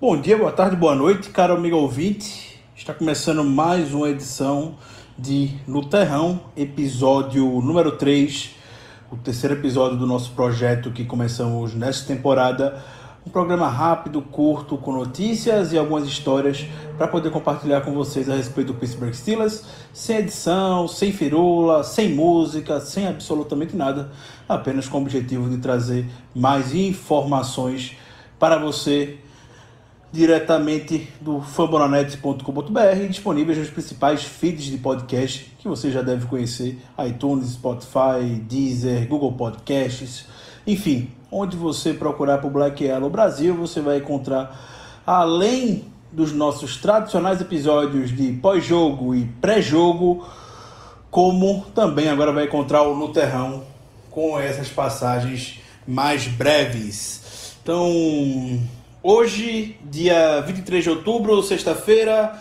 Bom dia, boa tarde, boa noite, caro amigo ouvinte. Está começando mais uma edição de No Terrão, episódio número 3, o terceiro episódio do nosso projeto que começamos nesta temporada. Um programa rápido, curto, com notícias e algumas histórias para poder compartilhar com vocês a respeito do Pittsburgh Steelers, sem edição, sem firula, sem música, sem absolutamente nada, apenas com o objetivo de trazer mais informações para você diretamente do fambonanet.com.br, disponíveis nos principais feeds de podcast que você já deve conhecer: iTunes, Spotify, Deezer, Google Podcasts, enfim, onde você procurar por Black Yellow Brasil, você vai encontrar além dos nossos tradicionais episódios de pós-jogo e pré-jogo, como também agora vai encontrar o No Terrão com essas passagens mais breves. Então, Hoje, dia 23 de outubro, sexta-feira,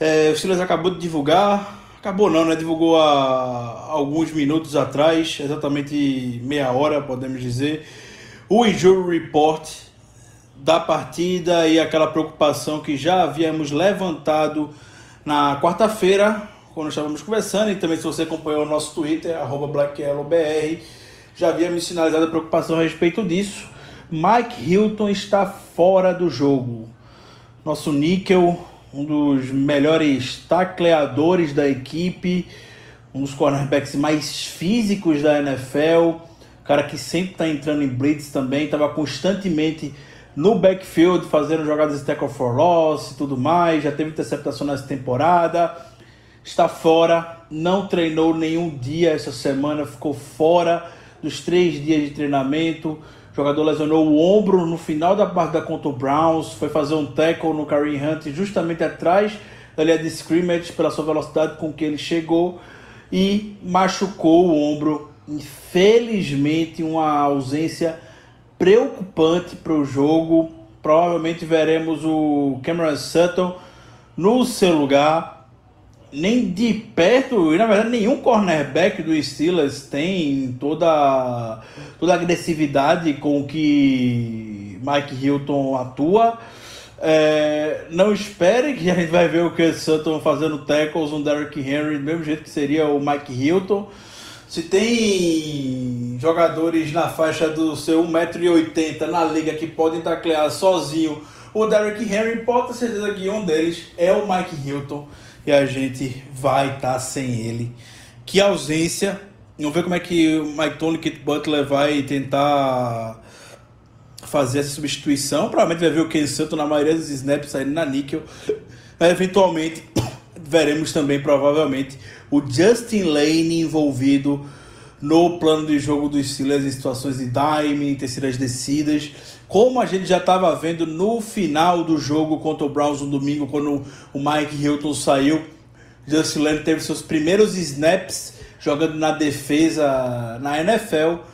é, o Silas acabou de divulgar, acabou não, né? Divulgou há alguns minutos atrás, exatamente meia hora, podemos dizer, o injury report da partida e aquela preocupação que já havíamos levantado na quarta-feira, quando estávamos conversando, e também se você acompanhou o nosso Twitter, arroba BlackYellowBR, já havíamos sinalizado a preocupação a respeito disso. Mike Hilton está fora do jogo. Nosso níquel, um dos melhores tacleadores da equipe, um dos cornerbacks mais físicos da NFL, cara que sempre está entrando em blitz também, estava constantemente no backfield fazendo jogadas de tackle for loss e tudo mais, já teve interceptação nessa temporada, está fora, não treinou nenhum dia essa semana, ficou fora dos três dias de treinamento, o jogador lesionou o ombro no final da partida contra o Browns, foi fazer um tackle no Kareem Hunt justamente atrás da linha de scrimmage pela sua velocidade com que ele chegou e machucou o ombro. Infelizmente, uma ausência preocupante para o jogo. Provavelmente veremos o Cameron Sutton no seu lugar nem de perto, e na verdade nenhum cornerback do Steelers tem toda, toda a agressividade com que Mike Hilton atua. É, não espere que a gente vai ver o que Sutton fazendo tackles no Derrick Henry do mesmo jeito que seria o Mike Hilton. Se tem jogadores na faixa do seu 1,80m na liga que podem taclear sozinho o Derrick Henry, pode ter certeza que um deles é o Mike Hilton e a gente vai estar tá sem ele. Que ausência. Vamos ver como é que o Mike Tony Kit Butler vai tentar fazer essa substituição. Provavelmente vai ver o Ken Santo na maioria dos snaps saindo na níquel. Eventualmente veremos também provavelmente o Justin Lane envolvido no plano de jogo dos Steelers em situações de dime, em terceiras descidas como a gente já estava vendo no final do jogo contra o Browns no domingo, quando o Mike Hilton saiu, Justin Lane teve seus primeiros snaps jogando na defesa na NFL.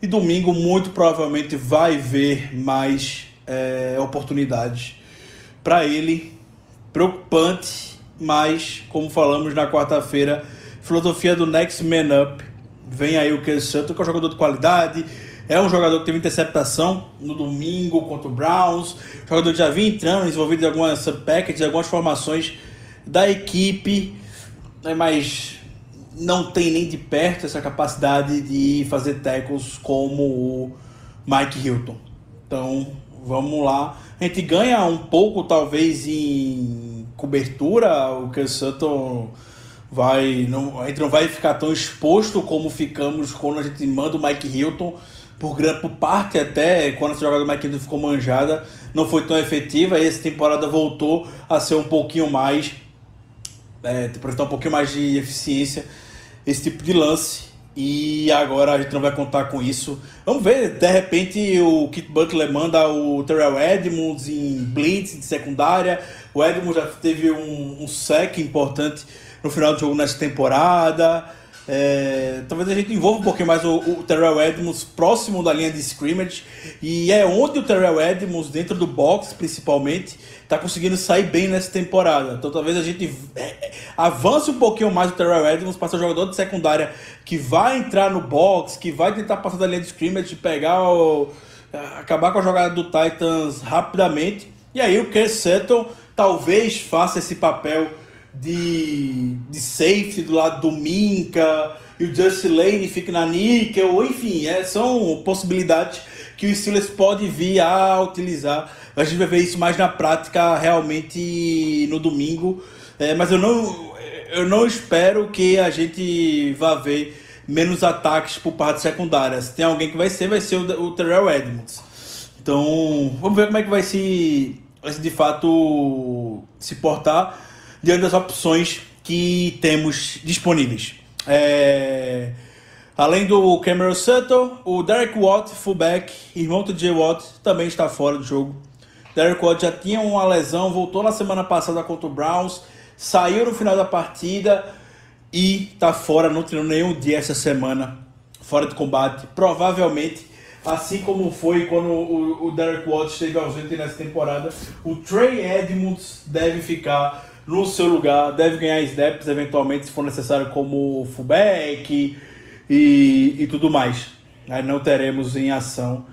E domingo, muito provavelmente, vai ver mais é, oportunidades para ele. Preocupante, mas, como falamos na quarta-feira, filosofia do Next Man Up. Vem aí o Ken Sutton, que é um jogador de qualidade, é um jogador que teve interceptação no domingo contra o Browns. Jogador que já vinha entrando, envolvido em algumas packages, algumas formações da equipe, né, mas não tem nem de perto essa capacidade de fazer tackles como o Mike Hilton. Então, vamos lá. A gente ganha um pouco, talvez, em cobertura. O que Sutton vai. Não, a gente não vai ficar tão exposto como ficamos quando a gente manda o Mike Hilton por, por parte até, quando essa jogada do McKinnon ficou manjada, não foi tão efetiva. E essa temporada voltou a ser um pouquinho mais. É, um pouquinho mais de eficiência esse tipo de lance. E agora a gente não vai contar com isso. Vamos ver, de repente o Kit Butler manda o Terrell Edmonds em blitz de secundária. O Edmonds já teve um, um sec importante no final do jogo nessa temporada. É, talvez a gente envolva um pouquinho mais o, o, Terrell Edmonds próximo da linha de scrimmage e é onde o Terrell Edmonds, dentro do box principalmente, está conseguindo sair bem nessa temporada. Então talvez a gente é, é, avance um pouquinho mais o Terrell Edmonds para ser jogador de secundária que vai entrar no box, que vai tentar passar da linha de scrimmage, pegar o, acabar com a jogada do Titans rapidamente E aí o Ken Sutton talvez faça esse papel de, de safety do lado do Minka e o Justin Lane fique na níquel, enfim, é, são possibilidades que o Steelers pode vir a utilizar. A gente vai ver isso mais na prática realmente no domingo, é, mas eu não, eu não espero que a gente vá ver menos ataques por parte secundária. Se tem alguém que vai ser, vai ser o, o Terrell Edmonds. Então, vamos ver como é que vai se, vai se de fato se portar diante das opções que temos disponíveis. É... Além do Cameron Sutton, o Derek Watt, fullback, irmão do Jay Watt, também está fora do jogo. Derek Watt já tinha uma lesão, voltou na semana passada contra o Browns, saiu no final da partida e está fora, não treinou nenhum dia essa semana, fora de combate. Provavelmente, assim como foi quando o, Derek Watt esteve ausente nessa temporada, o Trey Edmonds deve ficar no seu lugar, deve ganhar snaps eventualmente, se for necessário, como fullback e, e tudo mais. Aí não teremos em ação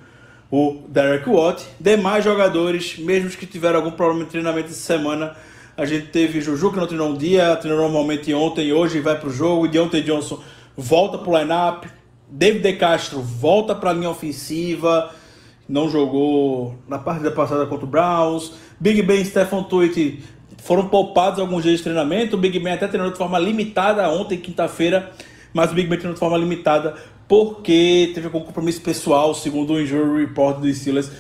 o Derek Watt. Demais jogadores, mesmo que tiveram algum problema de treinamento essa semana, a gente teve Juju que não treinou um dia, treinou normalmente ontem e hoje vai para o jogo. Deontay Johnson volta para o lineup. David De Castro volta para a linha ofensiva. Não jogou na partida passada contra o Browns. Big Ben Stephen Tuitt foram poupados alguns dias de treinamento. O Big Ben até treinou de forma limitada ontem, quinta-feira, mas o Big Ben treinou de forma limitada porque teve algum compromisso pessoal, segundo o Injury Report do Steelers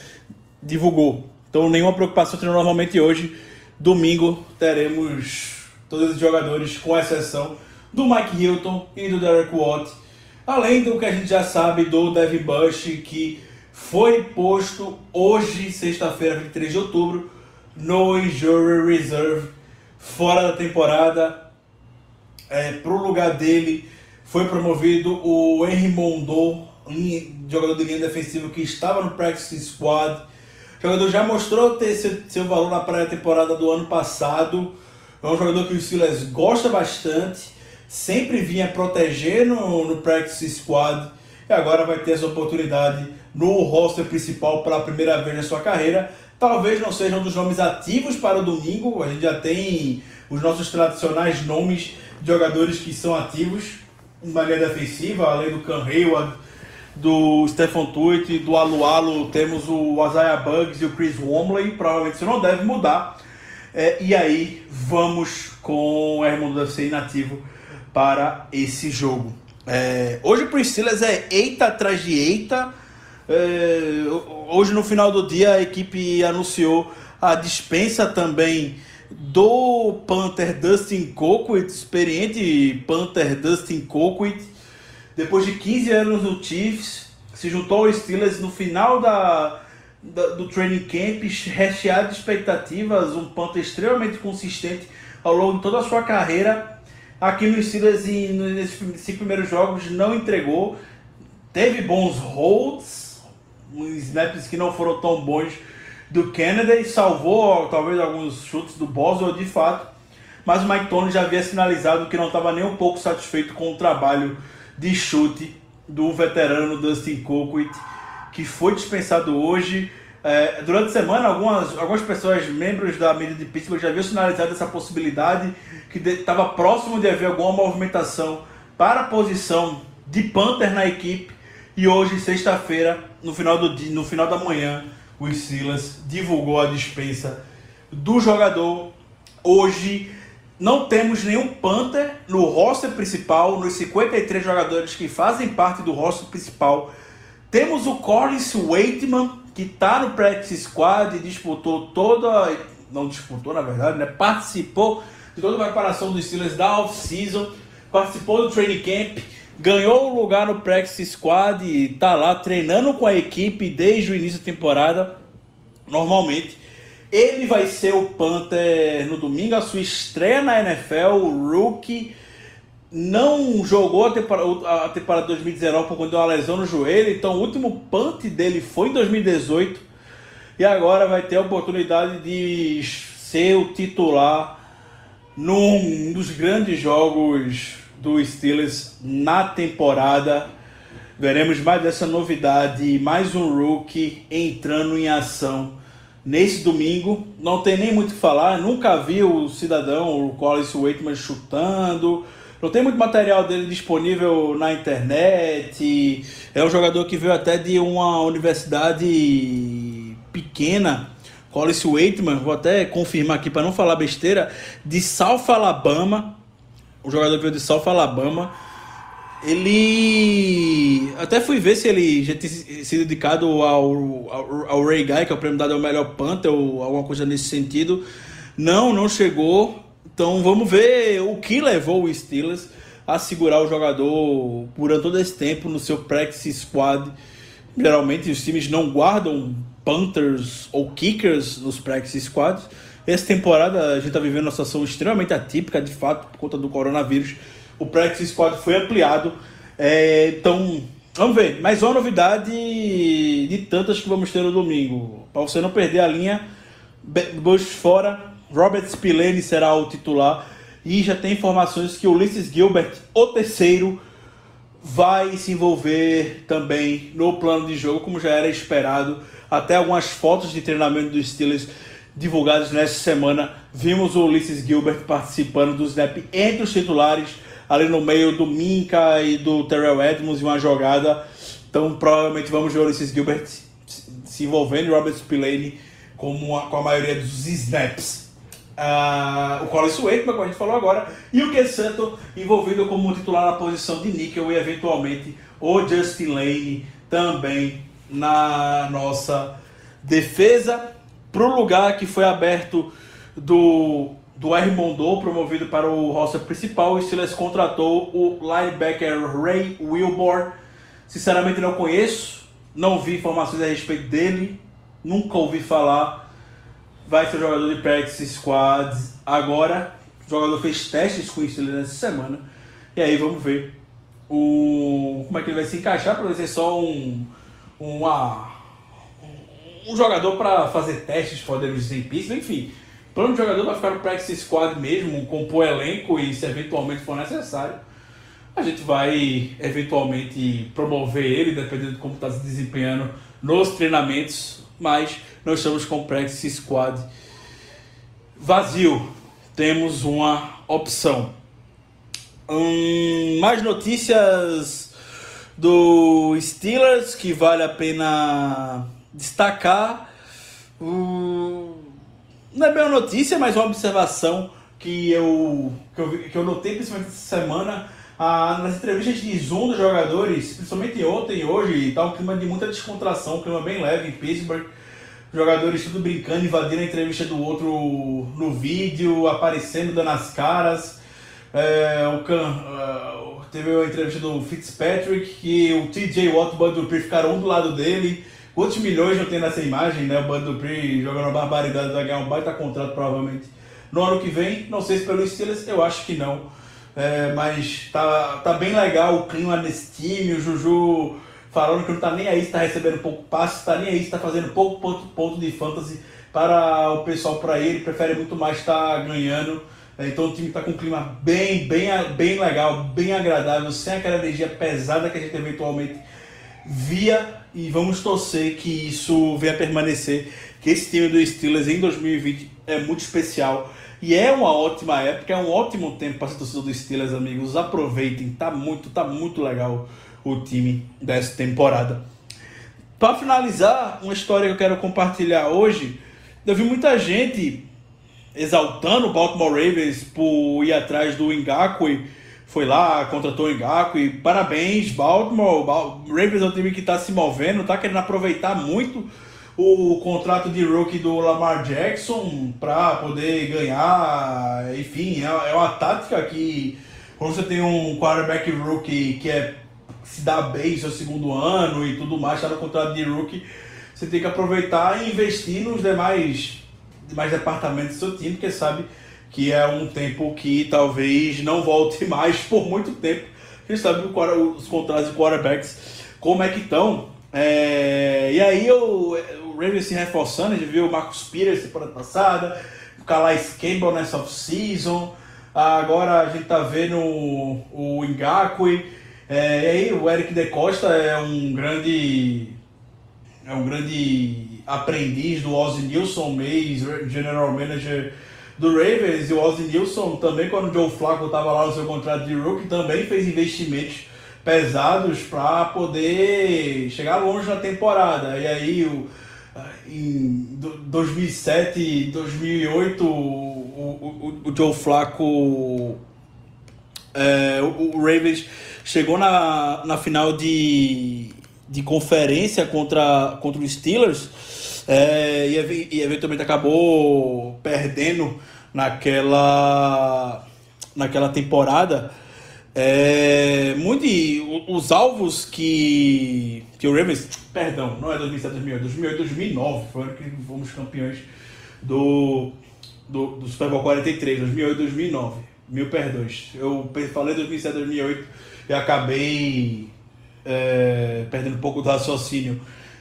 divulgou. Então, nenhuma preocupação treinou normalmente hoje. Domingo teremos todos os jogadores, com exceção do Mike Hilton e do Derek Watt. Além do que a gente já sabe do Devin Bush, que foi posto hoje, sexta-feira, 23 de outubro, no Injury Reserve, fora da temporada. É, o lugar dele foi promovido o Henry Mondou, jogador de linha defensiva que estava no Practice Squad. O jogador já mostrou ter seu, seu valor na pré-temporada do ano passado. É um jogador que o Silas gosta bastante, sempre vinha proteger no, no Practice Squad e agora vai ter essa oportunidade no roster principal pela primeira vez na sua carreira talvez não seja um dos nomes ativos para o domingo. A gente já tem os nossos tradicionais nomes de jogadores que são ativos uma linha defensiva, além do Cam Hayward, do Stephen Tuitt, do Alualo, temos o Isaiah Bugs e o Chris Womley. Provavelmente isso não deve mudar. É, e aí vamos com o Hermundo ser inativo para esse jogo. É, hoje o Steelers é eita atrás de eita é, hoje, no final do dia, a equipe anunciou a dispensa também do Panther Dustin Colquitt, experiente Panther Dustin Colquitt. Depois de 15 anos no Chiefs, se juntou ao Steelers no final da, da, do training camp, recheado de expectativas, um Panther extremamente consistente ao longo de toda a sua carreira. Aqui no Steelers, nesses primeiros jogos, não entregou. Teve bons holds, snaps que não foram tão bons do Kennedy, salvou talvez alguns chutes do Boswell de fato, mas o Mike Tony já havia sinalizado que não estava nem um pouco satisfeito com o trabalho de chute do veterano Dustin Colquitt, que foi dispensado hoje. É, durante a semana, algumas, algumas pessoas, membros da mídia de Pittsburgh, já haviam sinalizado essa possibilidade, que estava próximo de haver alguma movimentação para a posição de Panther na equipe. E hoje, sexta-feira, no final, do dia, no final da manhã, o Silas divulgou a dispensa do jogador. Hoje não temos nenhum Panther no roster principal, nos 53 jogadores que fazem parte do roster principal. Temos o Collins Waitman, que está no practice squad e disputou toda. Não disputou, na verdade, né? Participou de toda a preparação dos Steelers da off-season, participou do training camp ganhou o lugar no practice squad e tá lá treinando com a equipe desde o início da temporada, normalmente. Ele vai ser o Panther no domingo, a sua estreia na NFL, o rookie. Não jogou a temporada, a temporada 2019 por conta de uma lesão no joelho, então o último punt dele foi em 2018 e agora vai ter a oportunidade de ser o titular num dos grandes jogos do Steelers na temporada. Veremos mais dessa novidade, mais um rookie entrando em ação nesse domingo. Não tem nem muito o que falar. Nunca vi o cidadão, o Collins Waitman, chutando. Não tem muito material dele disponível na internet. É um jogador que veio até de uma universidade pequena. Collins Waitman, vou até confirmar aqui para não falar besteira, de South Alabama. O jogador que veio de South Alabama ele. Até fui ver se ele já tinha sido dedicado ao, ao, ao Ray Guy, que é o prêmio dado ao melhor Panther, ou alguma coisa nesse sentido. Não, não chegou. Então vamos ver o que levou o Steelers a segurar o jogador durante todo esse tempo no seu practice squad. Geralmente os times não guardam Panthers ou Kickers nos practice squads. Essa temporada a gente está vivendo uma situação extremamente atípica, de fato, por conta do coronavírus o practice squad foi ampliado. É, então, vamos ver. Mais uma novidade de tantas que vamos ter no domingo. Para você não perder a linha, Bush fora, Robert Spillane será o titular. E já tem informações que o Ulysses Gilbert, o terceiro, vai se envolver também no plano de jogo, como já era esperado. Até algumas fotos de treinamento dos Steelers divulgadas nesta semana, vimos o Ulysses Gilbert participando do snap entre os titulares ali no meio do Minka e do Terrell Edmonds em uma jogada. Então provavelmente vamos ver o Ulysses Gilbert se envolvendo e Robert Spillane com a, com a maioria dos snaps. Uh, o Colin Waitman, como a gente falou agora, e o Ken Santo envolvido como titular na posição de níquel e eventualmente o Justin Lane também na nossa defesa. Para o lugar que foi aberto do do R. Mondou, promovido para o roster principal, o Steelers contratou o linebacker Ray Wilbur. Sinceramente não conheço, não vi informações a respeito dele, nunca ouvi falar. Vai ser jogador de practice squad agora. O jogador fez testes com o Steelers nessa semana. E aí vamos ver o, como é que ele vai se encaixar para ser só um, uma, um jogador para fazer testes, dizer em pista, enfim plano de jogador vai ficar no practice squad mesmo, compor elenco e se eventualmente for necessário, a gente vai eventualmente promover ele, dependendo de como está se desempenhando nos treinamentos, mas nós estamos com o practice squad vazio. Temos uma opção. Hum, mais notícias do Steelers que vale a pena destacar. Hum, não é bem uma notícia, mas uma observação que eu, que eu, que eu notei principalmente essa semana. Ah, nas entrevistas de Zoom dos jogadores, principalmente ontem e hoje, está um clima de muita descontração, um clima bem leve em Pittsburgh. Jogadores tudo brincando, invadindo a entrevista do outro no vídeo, aparecendo, dando as caras. É, o Can, uh, teve a entrevista do Fitzpatrick, que o TJ Watt e o ficaram um do lado dele. Quantos milhões não tem nessa imagem, né? O Bud Dupree jogando uma barbaridade, vai ganhar um baita contrato provavelmente no ano que vem. Não sei se pelo Steelers, eu acho que não. É, mas tá, tá bem legal o clima nesse time, o Juju falando que não tá nem aí, está recebendo pouco passe, está nem aí, está fazendo pouco ponto, ponto de fantasy para o pessoal para ele, prefere muito mais estar tá ganhando. É, então o time está com um clima bem, bem, bem legal, bem agradável, sem aquela energia pesada que a gente eventualmente via e vamos torcer que isso venha a permanecer, que esse time do Steelers em 2020 é muito especial e é uma ótima época, é um ótimo tempo para ser torcedor do Steelers, amigos. Aproveitem, tá muito, tá muito legal o time dessa temporada. Para finalizar, uma história que eu quero compartilhar hoje, eu vi muita gente exaltando o Baltimore Ravens por ir atrás do Ngakwe foi lá, contratou o Engaku e parabéns, Baltimore. Ravens é um time que está se movendo, está querendo aproveitar muito o contrato de rookie do Lamar Jackson para poder ganhar. Enfim, é, é uma tática que quando você tem um quarterback rookie que é se dá bem seu segundo ano e tudo mais, está no contrato de rookie, você tem que aproveitar e investir nos demais, demais departamentos do seu time, porque sabe que é um tempo que talvez não volte mais por muito tempo. A gente sabe os contratos de quarterbacks como é que estão. É, e aí o, Ravens se reforçando, a gente viu o Marcos Pires semana passada, o Calais Campbell nessa off-season, agora a gente tá vendo o, o Ngakwe, é, e aí o Eric De Costa é um grande é um grande aprendiz do Ozzy Nilson, mês general manager do Ravens, e o Ozzy Nilson também, quando o Joe Flacco estava lá no seu contrato de rookie, também fez investimentos pesados para poder chegar longe na temporada. E aí, o, em 2007, 2008, o, o, o Joe Flacco, é, o, o Ravens chegou na, na final de, de conferência contra, contra os Steelers é, e, e eventualmente acabou perdendo naquela, naquela temporada. É, muito, os alvos que, que o Ravens, perdão, não é 2007, 2008, 2008, 2009 foi que fomos campeões do, do, do Super Bowl 43, 2008, 2009. Mil perdões. Eu falei 2007, 2008 e acabei é, perdendo um pouco do raciocínio.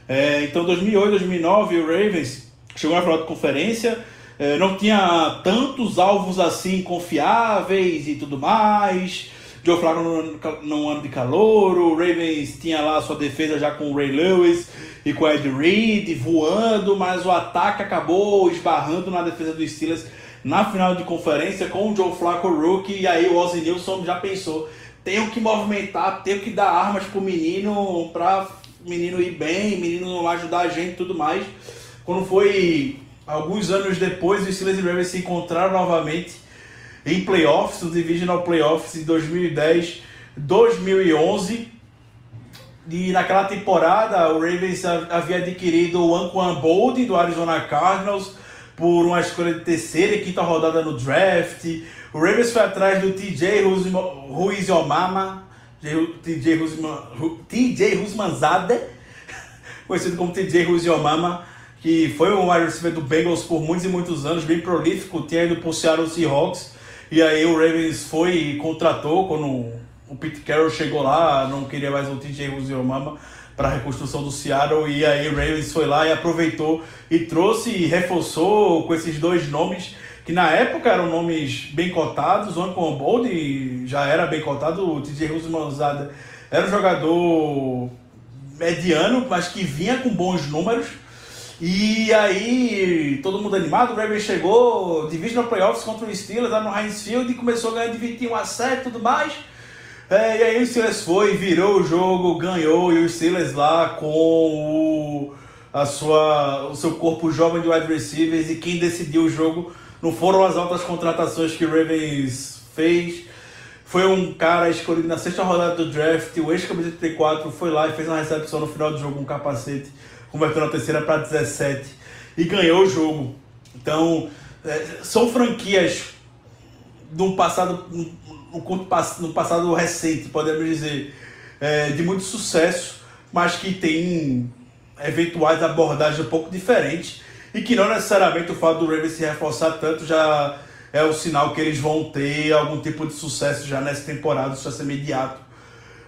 É, então, 2008, 2009, o Ravens chegou na final de conferência, é, não tinha tantos alvos assim confiáveis e tudo mais. Joe Flacco no, no ano de calor, o Ravens tinha lá sua defesa já com o Ray Lewis e com o Ed Reed voando, mas o ataque acabou esbarrando na defesa dos Steelers na final de conferência com o Joe Flacco rookie, e aí o Ozzy Nilson já pensou, tenho que movimentar, tenho que dar armas pro menino para menino ir bem, menino ajudar a gente e tudo mais. Quando foi alguns anos depois, os Steelers e Ravens se encontraram novamente em playoffs, nos Divisional Playoffs em 2010, 2011. E naquela temporada, o Ravens havia adquirido o Anquan Boldin do Arizona Cardinals por uma escolha de terceira e quinta rodada no draft. O Ravens foi atrás do TJ Ruiz Omama, TJ Rusmanzade, conhecido como TJ Ruiz Omama, que foi um wide receiver do Bengals por muitos e muitos anos, bem prolífico, tinha ido para o Seattle Seahawks, e aí o Ravens foi e contratou quando o Pete Carroll chegou lá, não queria mais o TJ Ruiz Omama para a reconstrução do Seattle, e aí o Ravens foi lá e aproveitou e trouxe e reforçou com esses dois nomes que na época eram nomes bem cotados, o Anquan Bold já era bem cotado, o TJ Rusmanzada era um jogador mediano, mas que vinha com bons números. E aí, todo mundo animado, o Ravens chegou, divisional playoffs contra o Steelers lá no Heinz Field e começou a ganhar de 21 a 7 e tudo mais. É, e aí o Steelers foi, virou o jogo, ganhou, e o Steelers lá com o, a sua, o seu corpo jovem de wide receivers e quem decidiu o jogo não foram as altas contratações que o Ravens fez. Foi um cara escolhido na sexta rodada do draft, o ex-camisa 34 foi lá e fez uma recepção no final do jogo, um capacete, converteu na terceira para 17 e ganhou o jogo. Então, é, são franquias de um passado, no passado recente, podemos dizer, é, de muito sucesso, mas que tem eventuais abordagens um pouco diferentes e que não necessariamente o fato do Ravens se reforçar tanto já é o sinal que eles vão ter algum tipo de sucesso já nessa temporada, vai ser imediato.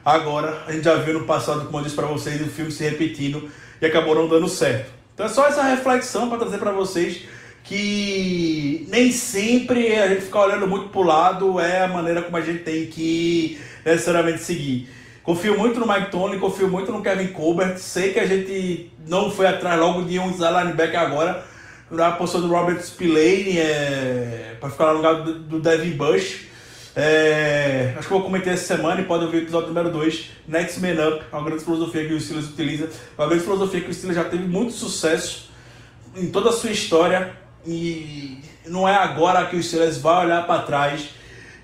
Agora, a gente já viu no passado, como eu disse para vocês, o filme se repetindo e acabou não dando certo. Então é só essa reflexão para trazer para vocês que nem sempre a gente ficar olhando muito para o lado é a maneira como a gente tem que necessariamente seguir. Confio muito no Mike Tony, confio muito no Kevin Colbert. Sei que a gente não foi atrás logo de um linebacker agora. Na posição do Robert Spillane, é, para ficar no lugar do, do Devin Bush. É, acho que eu vou comentar essa semana e pode ouvir o episódio número 2, Next Man Up, uma grande filosofia que o Steelers utiliza. Uma grande filosofia que o Steelers já teve muito sucesso em toda a sua história. E não é agora que o Steelers vai olhar para trás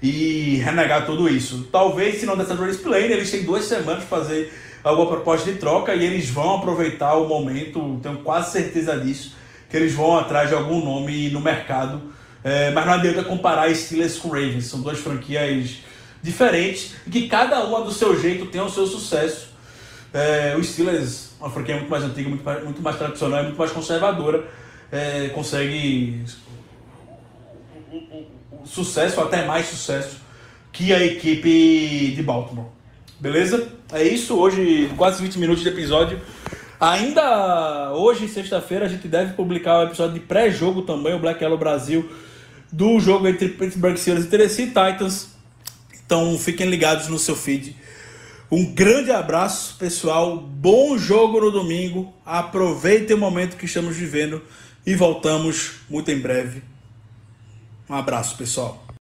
e renegar tudo isso. Talvez, se não dessa Race Plane, eles têm duas semanas para fazer alguma proposta de troca e eles vão aproveitar o momento, tenho quase certeza disso, que eles vão atrás de algum nome no mercado. É, mas não adianta comparar Steelers com Ravens, são duas franquias diferentes e que cada uma do seu jeito tem o seu sucesso. É, o Steelers, uma franquia muito mais antiga, muito mais, muito mais tradicional, muito mais conservadora, é, consegue sucesso, até mais sucesso, que a equipe de Baltimore. Beleza? É isso, hoje quase 20 minutos de episódio. Ainda hoje, sexta-feira, a gente deve publicar o episódio de pré-jogo também, o Black Yellow Brasil, do jogo entre Pittsburgh Steelers e Tennessee Titans. Então fiquem ligados no seu feed Um grande abraço, pessoal. Bom jogo no domingo. Aproveitem o momento que estamos vivendo e voltamos muito em breve. Um abraço, pessoal.